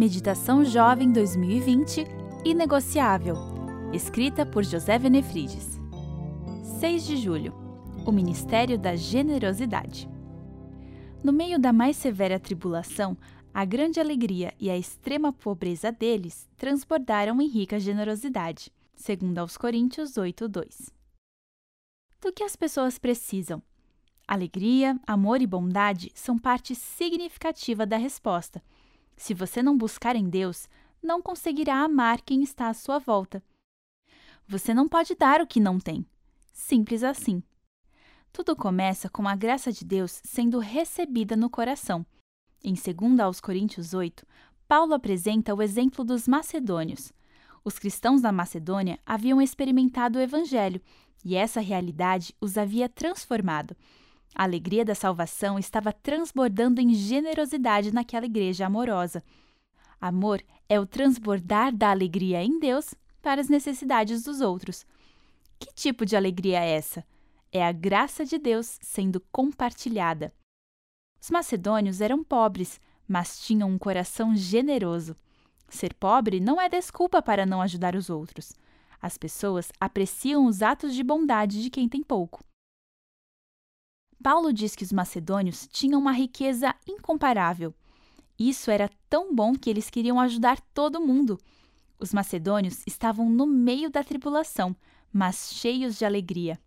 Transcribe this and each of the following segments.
Meditação Jovem 2020 Inegociável, escrita por José Venefrides. 6 de julho O Ministério da Generosidade. No meio da mais severa tribulação, a grande alegria e a extrema pobreza deles transbordaram em rica generosidade, segundo aos Coríntios 8:2. Do que as pessoas precisam? Alegria, amor e bondade são parte significativa da resposta se você não buscar em Deus, não conseguirá amar quem está à sua volta. Você não pode dar o que não tem. Simples assim. Tudo começa com a graça de Deus sendo recebida no coração. Em 2 aos Coríntios 8, Paulo apresenta o exemplo dos macedônios. Os cristãos da Macedônia haviam experimentado o evangelho e essa realidade os havia transformado. A alegria da salvação estava transbordando em generosidade naquela igreja amorosa. Amor é o transbordar da alegria em Deus para as necessidades dos outros. Que tipo de alegria é essa? É a graça de Deus sendo compartilhada. Os macedônios eram pobres, mas tinham um coração generoso. Ser pobre não é desculpa para não ajudar os outros. As pessoas apreciam os atos de bondade de quem tem pouco. Paulo diz que os macedônios tinham uma riqueza incomparável. Isso era tão bom que eles queriam ajudar todo mundo. Os macedônios estavam no meio da tribulação, mas cheios de alegria.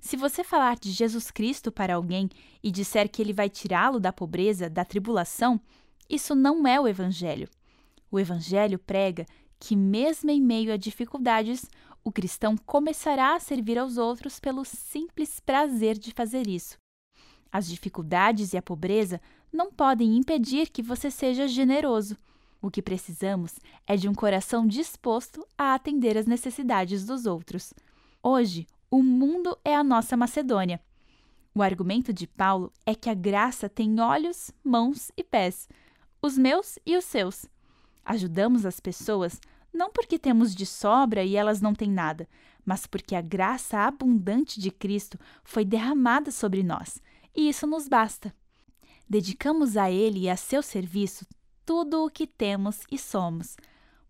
Se você falar de Jesus Cristo para alguém e disser que ele vai tirá-lo da pobreza, da tribulação, isso não é o Evangelho. O Evangelho prega que, mesmo em meio a dificuldades, o cristão começará a servir aos outros pelo simples prazer de fazer isso. As dificuldades e a pobreza não podem impedir que você seja generoso. O que precisamos é de um coração disposto a atender às necessidades dos outros. Hoje, o mundo é a nossa Macedônia. O argumento de Paulo é que a graça tem olhos, mãos e pés, os meus e os seus. Ajudamos as pessoas não porque temos de sobra e elas não têm nada, mas porque a graça abundante de Cristo foi derramada sobre nós e isso nos basta. Dedicamos a Ele e a seu serviço tudo o que temos e somos.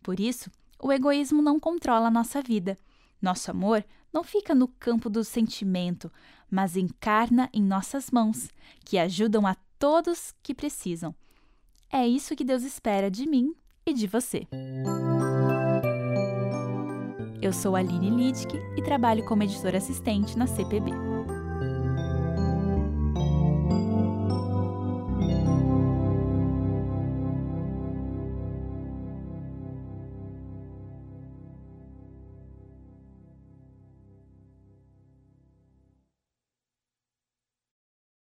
Por isso, o egoísmo não controla a nossa vida. Nosso amor não fica no campo do sentimento, mas encarna em nossas mãos, que ajudam a todos que precisam. É isso que Deus espera de mim e de você. Eu sou Aline Littke e trabalho como editora assistente na CPB.